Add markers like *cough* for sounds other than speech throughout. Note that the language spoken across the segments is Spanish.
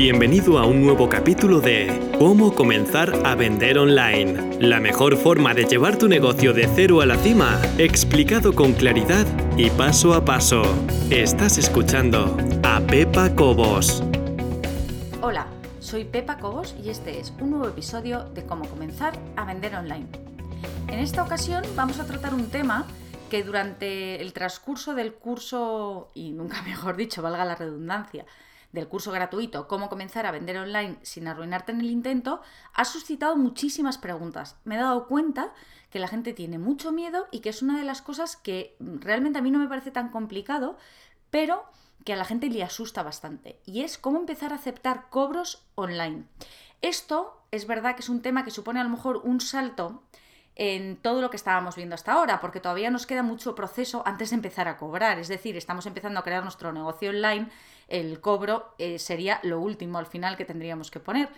Bienvenido a un nuevo capítulo de Cómo comenzar a vender online. La mejor forma de llevar tu negocio de cero a la cima, explicado con claridad y paso a paso. Estás escuchando a Pepa Cobos. Hola, soy Pepa Cobos y este es un nuevo episodio de Cómo comenzar a vender online. En esta ocasión vamos a tratar un tema que durante el transcurso del curso, y nunca *laughs* mejor dicho, valga la redundancia, del curso gratuito Cómo comenzar a vender online sin arruinarte en el intento, ha suscitado muchísimas preguntas. Me he dado cuenta que la gente tiene mucho miedo y que es una de las cosas que realmente a mí no me parece tan complicado, pero que a la gente le asusta bastante. Y es cómo empezar a aceptar cobros online. Esto es verdad que es un tema que supone a lo mejor un salto en todo lo que estábamos viendo hasta ahora, porque todavía nos queda mucho proceso antes de empezar a cobrar. Es decir, estamos empezando a crear nuestro negocio online, el cobro eh, sería lo último al final que tendríamos que poner.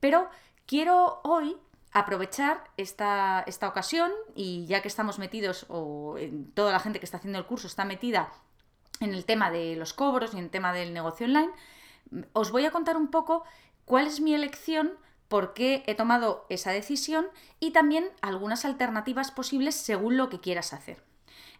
Pero quiero hoy aprovechar esta, esta ocasión y ya que estamos metidos, o toda la gente que está haciendo el curso está metida en el tema de los cobros y en el tema del negocio online, os voy a contar un poco cuál es mi elección por qué he tomado esa decisión y también algunas alternativas posibles según lo que quieras hacer.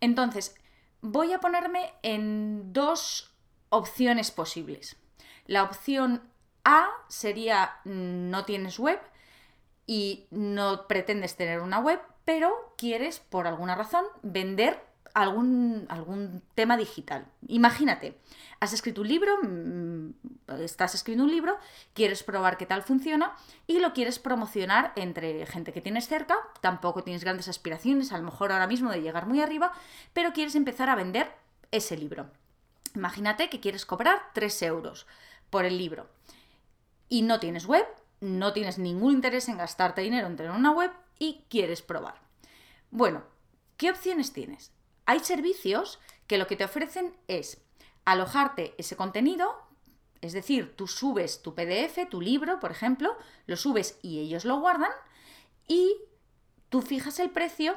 Entonces, voy a ponerme en dos opciones posibles. La opción A sería no tienes web y no pretendes tener una web, pero quieres por alguna razón vender algún, algún tema digital. Imagínate, has escrito un libro, mm, estás escribiendo un libro, quieres probar qué tal funciona y lo quieres promocionar entre gente que tienes cerca, tampoco tienes grandes aspiraciones, a lo mejor ahora mismo de llegar muy arriba, pero quieres empezar a vender ese libro. Imagínate que quieres cobrar 3 euros por el libro y no tienes web, no tienes ningún interés en gastarte dinero en tener una web y quieres probar. Bueno, ¿qué opciones tienes? Hay servicios que lo que te ofrecen es alojarte ese contenido, es decir, tú subes tu PDF, tu libro, por ejemplo, lo subes y ellos lo guardan y tú fijas el precio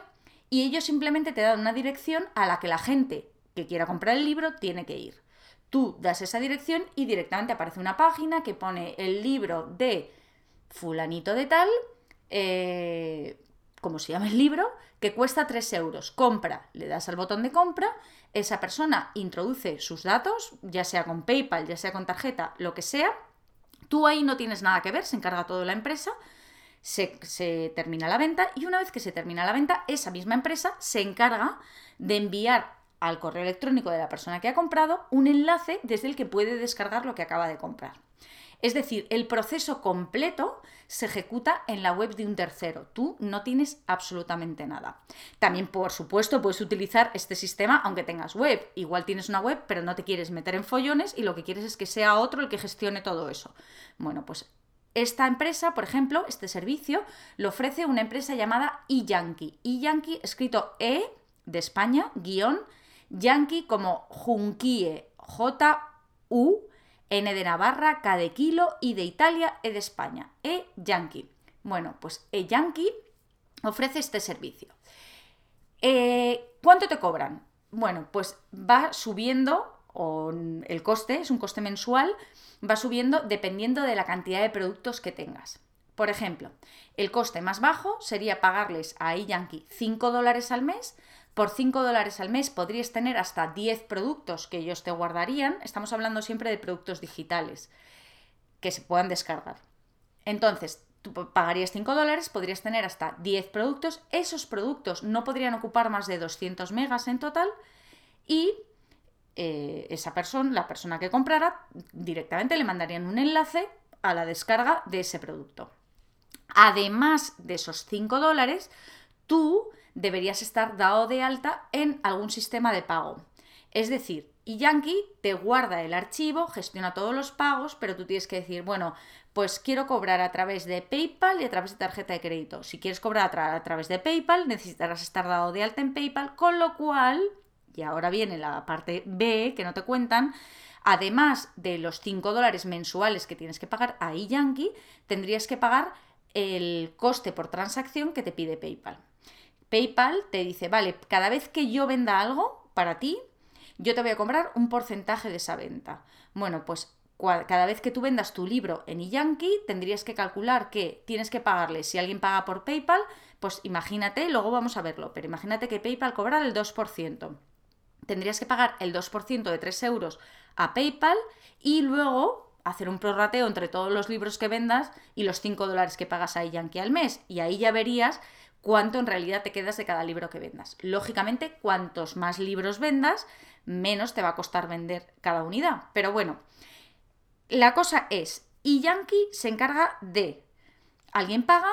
y ellos simplemente te dan una dirección a la que la gente que quiera comprar el libro tiene que ir. Tú das esa dirección y directamente aparece una página que pone el libro de fulanito de tal, eh, como se llama el libro, que cuesta 3 euros. Compra, le das al botón de compra, esa persona introduce sus datos, ya sea con PayPal, ya sea con tarjeta, lo que sea. Tú ahí no tienes nada que ver, se encarga todo la empresa, se termina la venta y una vez que se termina la venta, esa misma empresa se encarga de enviar al correo electrónico de la persona que ha comprado un enlace desde el que puede descargar lo que acaba de comprar. Es decir, el proceso completo se ejecuta en la web de un tercero. Tú no tienes absolutamente nada. También, por supuesto, puedes utilizar este sistema aunque tengas web. Igual tienes una web, pero no te quieres meter en follones y lo que quieres es que sea otro el que gestione todo eso. Bueno, pues esta empresa, por ejemplo, este servicio, lo ofrece una empresa llamada eYankee. eYankee, escrito E de España, guion, Yankee como Junkie, J-U N de Navarra, K de Kilo, y de Italia, E de España. E Yankee. Bueno, pues E Yankee ofrece este servicio. Eh, ¿Cuánto te cobran? Bueno, pues va subiendo, o el coste, es un coste mensual, va subiendo dependiendo de la cantidad de productos que tengas. Por ejemplo, el coste más bajo sería pagarles a eYankee 5 dólares al mes por 5 dólares al mes podrías tener hasta 10 productos que ellos te guardarían. Estamos hablando siempre de productos digitales que se puedan descargar. Entonces, tú pagarías 5 dólares, podrías tener hasta 10 productos. Esos productos no podrían ocupar más de 200 megas en total y eh, esa persona, la persona que comprara, directamente le mandarían un enlace a la descarga de ese producto. Además de esos 5 dólares, tú deberías estar dado de alta en algún sistema de pago. Es decir, Yankee te guarda el archivo, gestiona todos los pagos, pero tú tienes que decir, bueno, pues quiero cobrar a través de PayPal y a través de tarjeta de crédito. Si quieres cobrar a, través de PayPal, necesitarás estar dado de alta en PayPal, con lo cual, y ahora viene la parte B que no te cuentan, además de los 5 dólares mensuales que tienes que pagar a Yankee, tendrías que pagar el coste por transacción que te pide PayPal. PayPal te dice, vale, cada vez que yo venda algo para ti, yo te voy a comprar un porcentaje de esa venta. Bueno, pues cada vez que tú vendas tu libro en eYankee, tendrías que calcular que tienes que pagarle, si alguien paga por PayPal, pues imagínate, luego vamos a verlo, pero imagínate que PayPal cobra el 2%. Tendrías que pagar el 2% de 3 euros a PayPal y luego hacer un prorrateo entre todos los libros que vendas y los 5 dólares que pagas a eYankee al mes. Y ahí ya verías cuánto en realidad te quedas de cada libro que vendas. Lógicamente, cuantos más libros vendas, menos te va a costar vender cada unidad. Pero bueno, la cosa es, y Yankee se encarga de, alguien paga,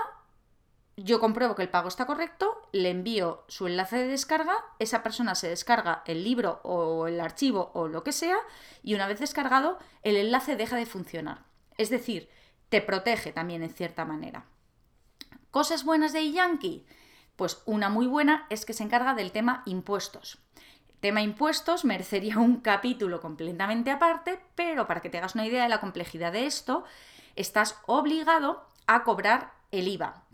yo compruebo que el pago está correcto, le envío su enlace de descarga, esa persona se descarga el libro o el archivo o lo que sea, y una vez descargado, el enlace deja de funcionar. Es decir, te protege también en cierta manera. ¿Cosas buenas de Yankee? Pues una muy buena es que se encarga del tema impuestos tema impuestos merecería un capítulo completamente aparte, pero para que te hagas una idea de la complejidad de esto, estás obligado a cobrar el IVA.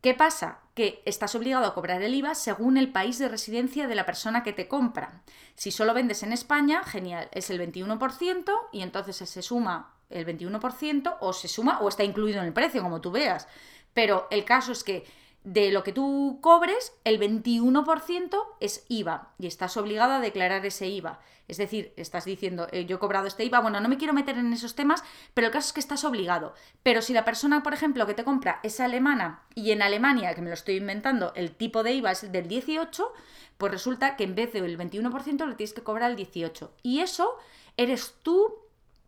¿Qué pasa? Que estás obligado a cobrar el IVA según el país de residencia de la persona que te compra. Si solo vendes en España, genial, es el 21% y entonces se suma el 21% o se suma o está incluido en el precio, como tú veas. Pero el caso es que de lo que tú cobres, el 21% es IVA y estás obligado a declarar ese IVA. Es decir, estás diciendo, eh, yo he cobrado este IVA, bueno, no me quiero meter en esos temas, pero el caso es que estás obligado. Pero si la persona, por ejemplo, que te compra es alemana y en Alemania, que me lo estoy inventando, el tipo de IVA es del 18, pues resulta que en vez del 21% le tienes que cobrar el 18. Y eso eres tú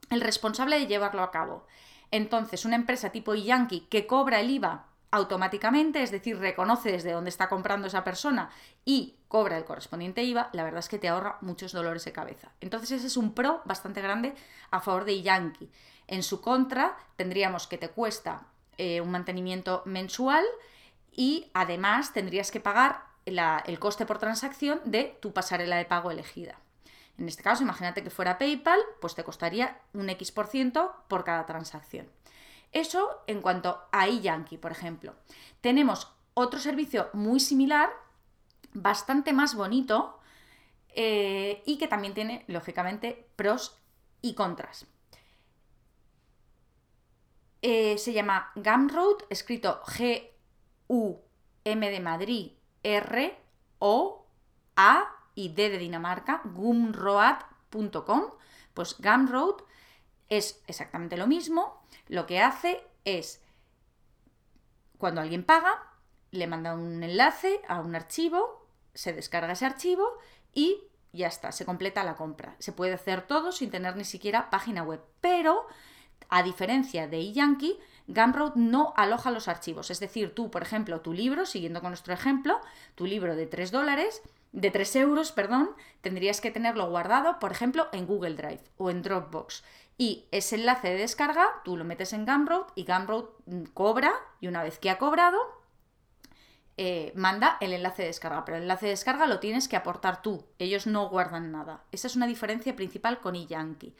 el responsable de llevarlo a cabo. Entonces, una empresa tipo Yankee que cobra el IVA automáticamente, es decir, reconoce desde dónde está comprando esa persona y cobra el correspondiente IVA, la verdad es que te ahorra muchos dolores de cabeza. Entonces ese es un pro bastante grande a favor de Yankee. En su contra, tendríamos que te cuesta eh, un mantenimiento mensual y además tendrías que pagar el coste por transacción de tu pasarela de pago elegida. En este caso, imagínate que fuera PayPal, pues te costaría un X% por ciento por cada transacción. Eso en cuanto a eYankee, por ejemplo. Tenemos otro servicio muy similar, bastante más bonito eh, y que también tiene, lógicamente, pros y contras. Eh, se llama Gumroad, escrito G-U-M de Madrid, R, O, A y D de Dinamarca, gumroad.com. Pues Gumroad es exactamente lo mismo. Lo que hace es, cuando alguien paga, le manda un enlace a un archivo, se descarga ese archivo y ya está, se completa la compra. Se puede hacer todo sin tener ni siquiera página web. Pero, a diferencia de eYankee, Gumroad no aloja los archivos. Es decir, tú, por ejemplo, tu libro, siguiendo con nuestro ejemplo, tu libro de 3 dólares, de 3 euros, perdón, tendrías que tenerlo guardado, por ejemplo, en Google Drive o en Dropbox. Y ese enlace de descarga tú lo metes en Gumroad y Gumroad mm, cobra y una vez que ha cobrado, eh, manda el enlace de descarga. Pero el enlace de descarga lo tienes que aportar tú. Ellos no guardan nada. Esa es una diferencia principal con eYankee.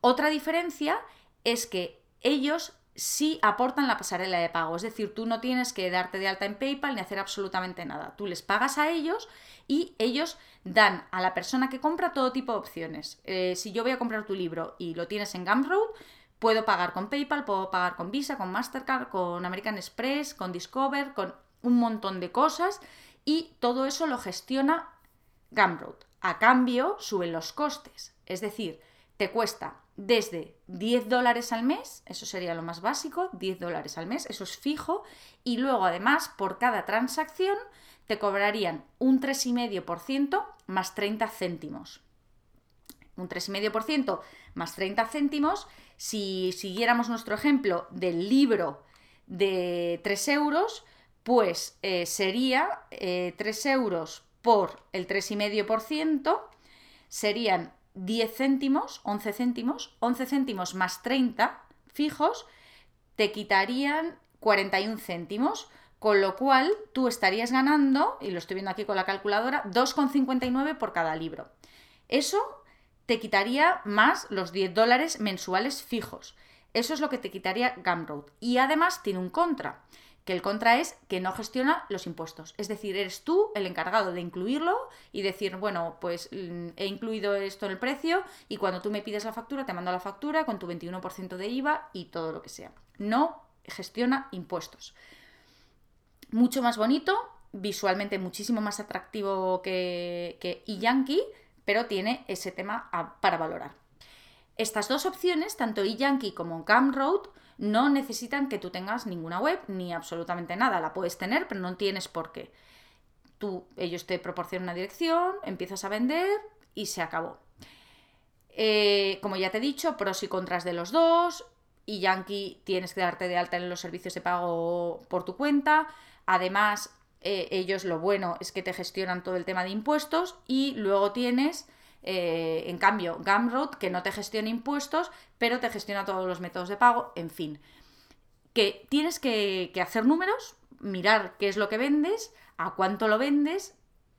Otra diferencia es que ellos sí aportan la pasarela de pago. Es decir, tú no tienes que darte de alta en PayPal ni hacer absolutamente nada. Tú les pagas a ellos y ellos dan a la persona que compra todo tipo de opciones. Eh, si yo voy a comprar tu libro y lo tienes en Gumroad, puedo pagar con PayPal, puedo pagar con Visa, con Mastercard, con American Express, con Discover, con un montón de cosas y todo eso lo gestiona Gumroad. A cambio, suben los costes. Es decir, te cuesta desde 10 dólares al mes, eso sería lo más básico, 10 dólares al mes, eso es fijo, y luego además por cada transacción te cobrarían un 3,5% más 30 céntimos. Un 3,5% más 30 céntimos, si siguiéramos nuestro ejemplo del libro de 3 euros, pues eh, sería 3 eh, euros por el 3,5%, serían 10 céntimos, 11 céntimos, 11 céntimos más 30 fijos, te quitarían 41 céntimos, con lo cual tú estarías ganando, y lo estoy viendo aquí con la calculadora, 2,59 por cada libro. Eso te quitaría más los 10 dólares mensuales fijos. Eso es lo que te quitaría Gumroad. Y además tiene un contra, que el contra es que no gestiona los impuestos. Es decir, eres tú el encargado de incluirlo y decir, bueno, pues mm, he incluido esto en el precio y cuando tú me pides la factura, te mando la factura con tu 21% de IVA y todo lo que sea. No gestiona impuestos. Mucho más bonito, visualmente muchísimo más atractivo que, que pero tiene ese tema para valorar. Estas dos opciones, tanto eYankee como Gumroad, no necesitan que tú tengas ninguna web ni absolutamente nada. La puedes tener, pero no tienes por qué. Tú, ellos te proporcionan una dirección, empiezas a vender y se acabó. Eh, como ya te he dicho, pros y contras de los dos. Y Yankee tienes que darte de alta en los servicios de pago por tu cuenta. Además, eh, ellos lo bueno es que te gestionan todo el tema de impuestos y luego tienes eh, en cambio, Gumroad, que no te gestiona impuestos, pero te gestiona todos los métodos de pago, en fin. Que tienes que, hacer números, mirar qué es lo que vendes, a cuánto lo vendes,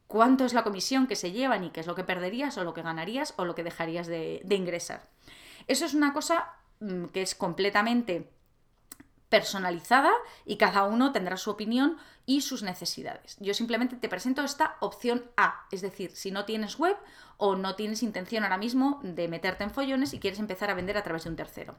cuánto es la comisión que se llevan y qué es lo que perderías o lo que ganarías o lo que dejarías de, ingresar. Eso es una cosa mm, que es completamente personalizada y cada uno tendrá su opinión y sus necesidades. Yo simplemente te presento esta opción A, es decir, si no tienes web o no tienes intención ahora mismo de meterte en follones y quieres empezar a vender a través de un tercero.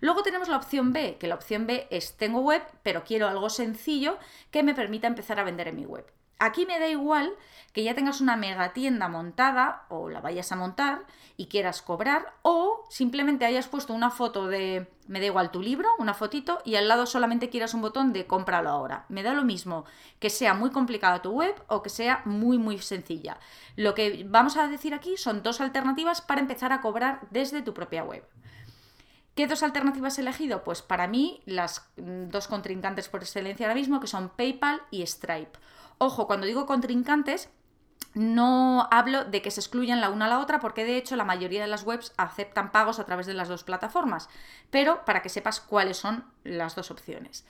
Luego tenemos la opción B, que la opción B es tengo web, pero quiero algo sencillo que me permita empezar a vender en mi web. Aquí me da igual que ya tengas una mega tienda montada o la vayas a montar y quieras cobrar o simplemente hayas puesto una foto de, me da igual tu libro, una fotito y al lado solamente quieras un botón de cómpralo ahora. Me da lo mismo que sea muy complicada tu web o que sea muy muy sencilla. Lo que vamos a decir aquí son dos alternativas para empezar a cobrar desde tu propia web. ¿Qué dos alternativas he elegido? Pues para mí las mm, dos contrincantes por excelencia ahora mismo que son PayPal y Stripe. Ojo, cuando digo contrincantes, no hablo de que se excluyan la una a la otra porque de hecho la mayoría de las webs aceptan pagos a través de las dos plataformas, pero para que sepas cuáles son las dos opciones.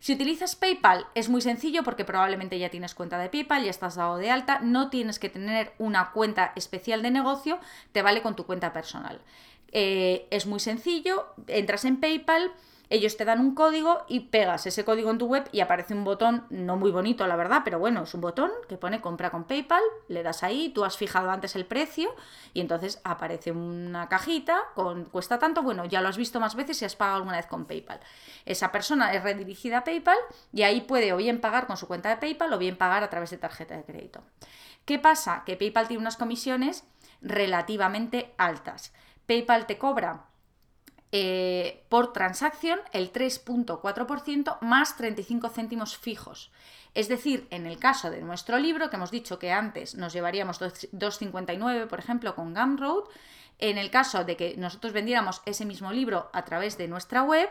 Si utilizas PayPal es muy sencillo porque probablemente ya tienes cuenta de PayPal, ya estás dado de alta, no tienes que tener una cuenta especial de negocio, te vale con tu cuenta personal. Eh, es muy sencillo, entras en PayPal, ellos te dan un código y pegas ese código en tu web y aparece un botón, no muy bonito la verdad, pero bueno, es un botón que pone compra con PayPal, le das ahí, tú has fijado antes el precio y entonces aparece una cajita con cuesta tanto, bueno, ya lo has visto más veces y has pagado alguna vez con PayPal. Esa persona es redirigida a PayPal y ahí puede o bien pagar con su cuenta de PayPal o bien pagar a través de tarjeta de crédito. ¿Qué pasa? Que PayPal tiene unas comisiones relativamente altas. PayPal te cobra eh, por transacción el 3.4% más 35 céntimos fijos. Es decir, en el caso de nuestro libro, que hemos dicho que antes nos llevaríamos 2,59, por ejemplo, con Gumroad, en el caso de que nosotros vendiéramos ese mismo libro a través de nuestra web,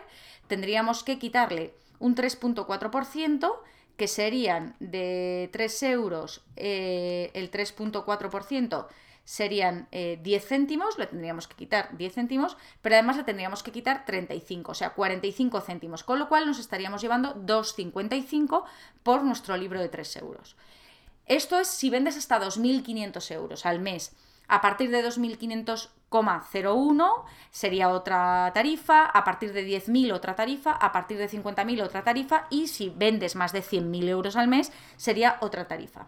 tendríamos que quitarle un 3.4%, que serían de 3 euros eh, el 3.4%, serían 10 eh, céntimos, le tendríamos que quitar 10 céntimos, pero además le tendríamos que quitar 35, o sea, 45 céntimos, con lo cual nos estaríamos llevando 2,55 por nuestro libro de 3 euros. Esto es si vendes hasta 2.500 euros al mes. A partir de 2.500,01 sería otra tarifa, a partir de 10.000 otra tarifa, a partir de 50.000 otra tarifa y si vendes más de 100.000 euros al mes sería otra tarifa.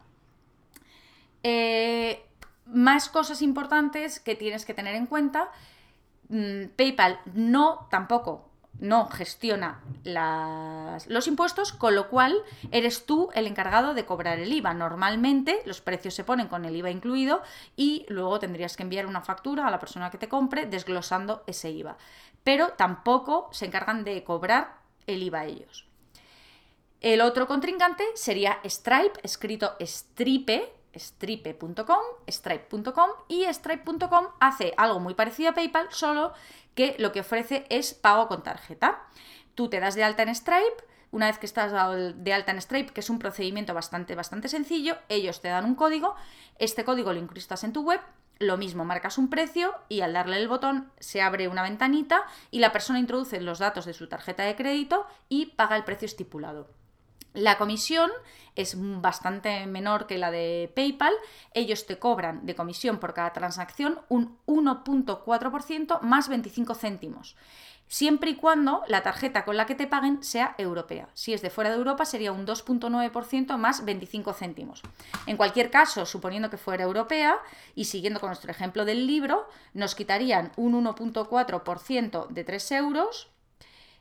Eh, más cosas importantes que tienes que tener en cuenta. Mm, PayPal no tampoco no gestiona los impuestos, con lo cual eres tú el encargado de cobrar el IVA. Normalmente los precios se ponen con el IVA incluido y luego tendrías que enviar una factura a la persona que te compre desglosando ese IVA. Pero tampoco se encargan de cobrar el IVA ellos. El otro contrincante sería Stripe, escrito Stripe, stripe.com, stripe.com y stripe.com hace algo muy parecido a PayPal, solo que lo que ofrece es pago con tarjeta. Tú te das de alta en Stripe, una vez que estás de alta en Stripe, que es un procedimiento bastante, bastante sencillo, ellos te dan un código, este código lo incrustas en tu web, lo mismo, marcas un precio y al darle el botón se abre una ventanita y la persona introduce los datos de su tarjeta de crédito y paga el precio estipulado. La comisión es bastante menor que la de PayPal. Ellos te cobran de comisión por cada transacción un 1.4% más 25 céntimos. siempre y cuando la tarjeta con la que te paguen sea europea. Si es de fuera de Europa sería un 2.9% más 25 céntimos. En cualquier caso, suponiendo que fuera europea y siguiendo con nuestro ejemplo del libro, nos quitarían un 1.4% de 3 euros,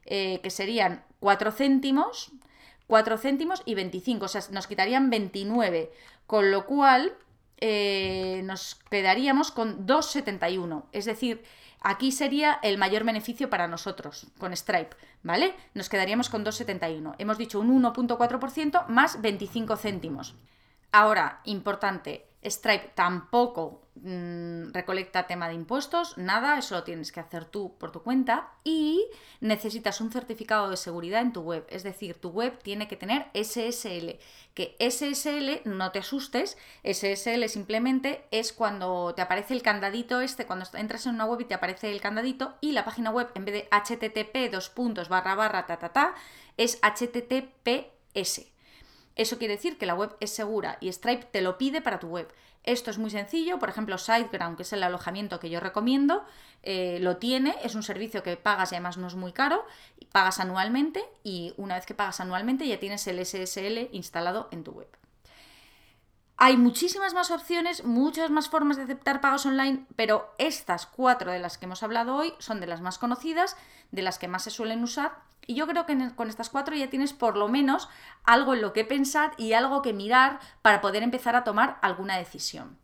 eh, que serían 4 céntimos, 4 céntimos y 25, o sea, nos quitarían 29, con lo cual eh, nos quedaríamos con 2,71. Es decir, Aquí sería el mayor beneficio para nosotros con Stripe, ¿vale? Nos quedaríamos con 2,71. Hemos dicho un 1.4% más 25 céntimos. Ahora, importante, Stripe tampoco mm, recolecta tema de impuestos, nada, eso lo tienes que hacer tú por tu cuenta y necesitas un certificado de seguridad en tu web, es decir, tu web tiene que tener SSL, que SSL no te asustes, SSL simplemente es cuando te aparece el candadito este, cuando entras en una web y te aparece el candadito y la página web en vez de http dos puntos barra barra ta ta ta es https. Eso quiere decir que la web es segura y Stripe te lo pide para tu web. Esto es muy sencillo, por ejemplo, SiteGround, que es el alojamiento que yo recomiendo, eh, lo tiene, es un servicio que pagas y además no es muy caro, pagas anualmente y una vez que pagas anualmente ya tienes el SSL instalado en tu web. Hay muchísimas más opciones, muchas más formas de aceptar pagos online, pero estas cuatro de las que hemos hablado hoy son de las más conocidas, de las que más se suelen usar y yo creo que con estas cuatro ya tienes por lo menos algo en lo que pensar y algo que mirar para poder empezar a tomar alguna decisión.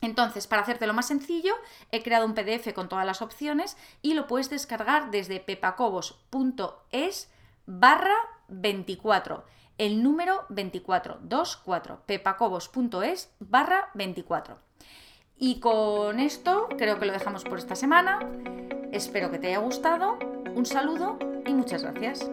Entonces, para hacértelo más sencillo, he creado un PDF con todas las opciones y lo puedes descargar desde pepacobos.es barra 24. El número 24, 24, pepacobos.es barra 24. Y con esto creo que lo dejamos por esta semana. Espero que te haya gustado. Un saludo y muchas gracias.